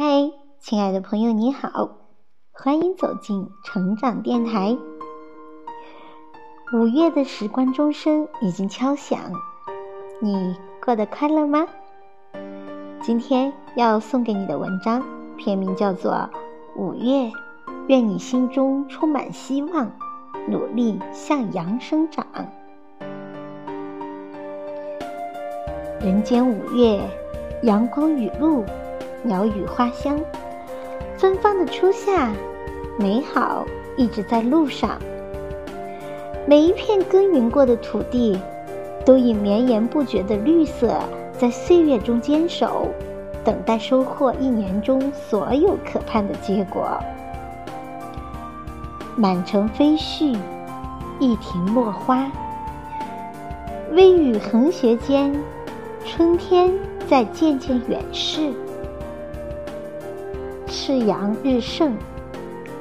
嗨，亲爱的朋友，你好，欢迎走进成长电台。五月的时光钟声已经敲响，你过得快乐吗？今天要送给你的文章篇名叫做《五月》，愿你心中充满希望，努力向阳生长。人间五月，阳光雨露。鸟语花香，芬芳的初夏，美好一直在路上。每一片耕耘过的土地，都以绵延不绝的绿色，在岁月中坚守，等待收获一年中所有可盼的结果。满城飞絮，一庭落花，微雨横斜间，春天在渐渐远逝。赤阳日盛，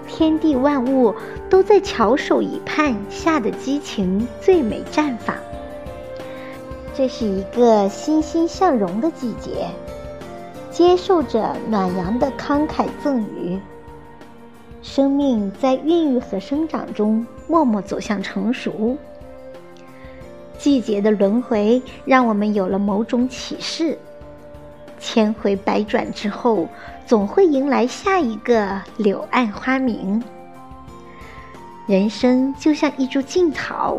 天地万物都在翘首以盼下的激情最美绽放。这是一个欣欣向荣的季节，接受着暖阳的慷慨赠予。生命在孕育和生长中默默走向成熟。季节的轮回让我们有了某种启示。千回百转之后，总会迎来下一个柳暗花明。人生就像一株劲草，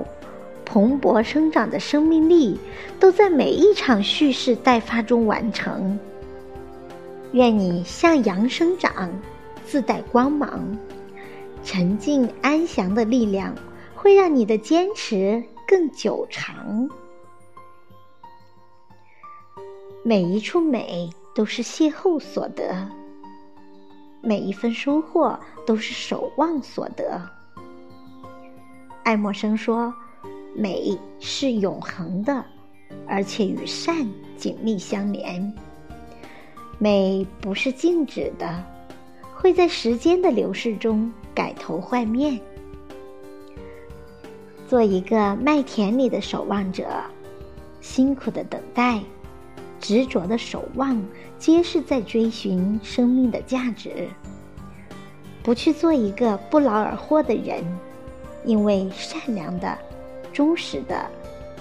蓬勃生长的生命力都在每一场蓄势待发中完成。愿你向阳生长，自带光芒，沉静安详的力量会让你的坚持更久长。每一处美都是邂逅所得，每一份收获都是守望所得。爱默生说：“美是永恒的，而且与善紧密相连。美不是静止的，会在时间的流逝中改头换面。做一个麦田里的守望者，辛苦的等待。”执着的守望，皆是在追寻生命的价值。不去做一个不劳而获的人，因为善良的、忠实的、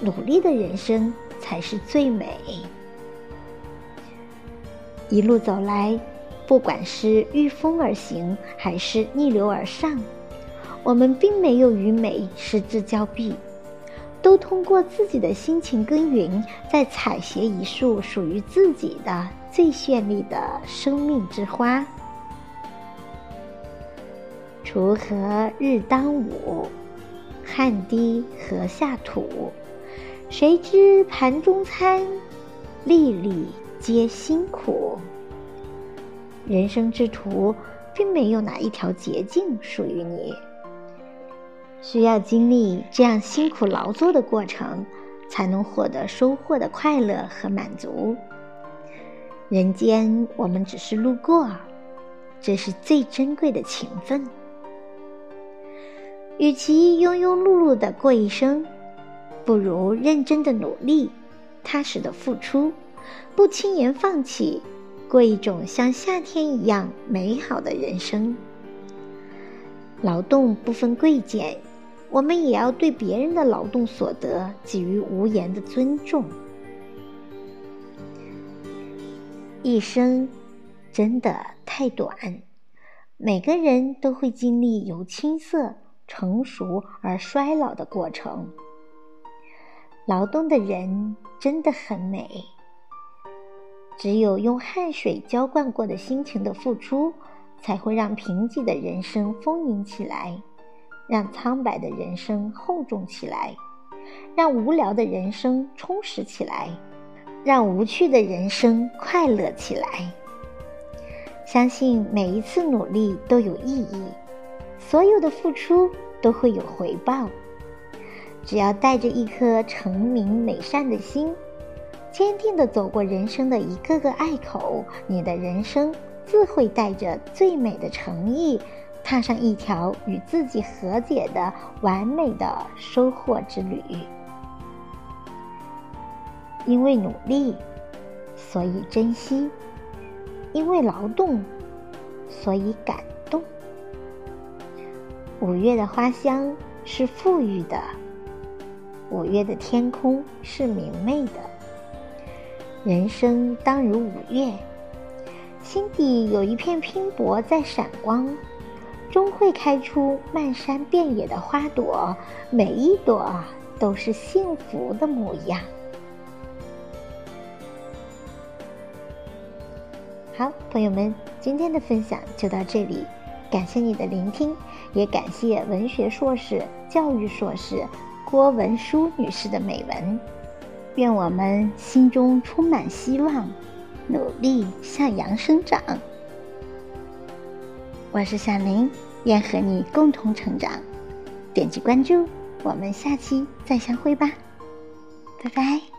努力的人生才是最美。一路走来，不管是御风而行，还是逆流而上，我们并没有与美失之交臂。都通过自己的辛勤耕耘，在采撷一束属于自己的最绚丽的生命之花。锄禾日当午，汗滴禾下土。谁知盘中餐，粒粒皆辛苦。人生之途，并没有哪一条捷径属于你。需要经历这样辛苦劳作的过程，才能获得收获的快乐和满足。人间，我们只是路过，这是最珍贵的情分。与其庸庸碌碌的过一生，不如认真的努力，踏实的付出，不轻言放弃，过一种像夏天一样美好的人生。劳动不分贵贱。我们也要对别人的劳动所得给予无言的尊重。一生真的太短，每个人都会经历由青涩、成熟而衰老的过程。劳动的人真的很美，只有用汗水浇灌过的辛勤的付出，才会让贫瘠的人生丰盈起来。让苍白的人生厚重起来，让无聊的人生充实起来，让无趣的人生快乐起来。相信每一次努力都有意义，所有的付出都会有回报。只要带着一颗诚明美善的心，坚定地走过人生的一个个隘口，你的人生自会带着最美的诚意。踏上一条与自己和解的完美的收获之旅。因为努力，所以珍惜；因为劳动，所以感动。五月的花香是馥郁的，五月的天空是明媚的。人生当如五月，心底有一片拼搏在闪光，终会开出漫山遍野的花朵，每一朵都是幸福的模样。好，朋友们，今天的分享就到这里，感谢你的聆听，也感谢文学硕士、教育硕士郭文书女士的美文。愿我们心中充满希望，努力向阳生长。我是小林，愿和你共同成长。点击关注，我们下期再相会吧，拜拜。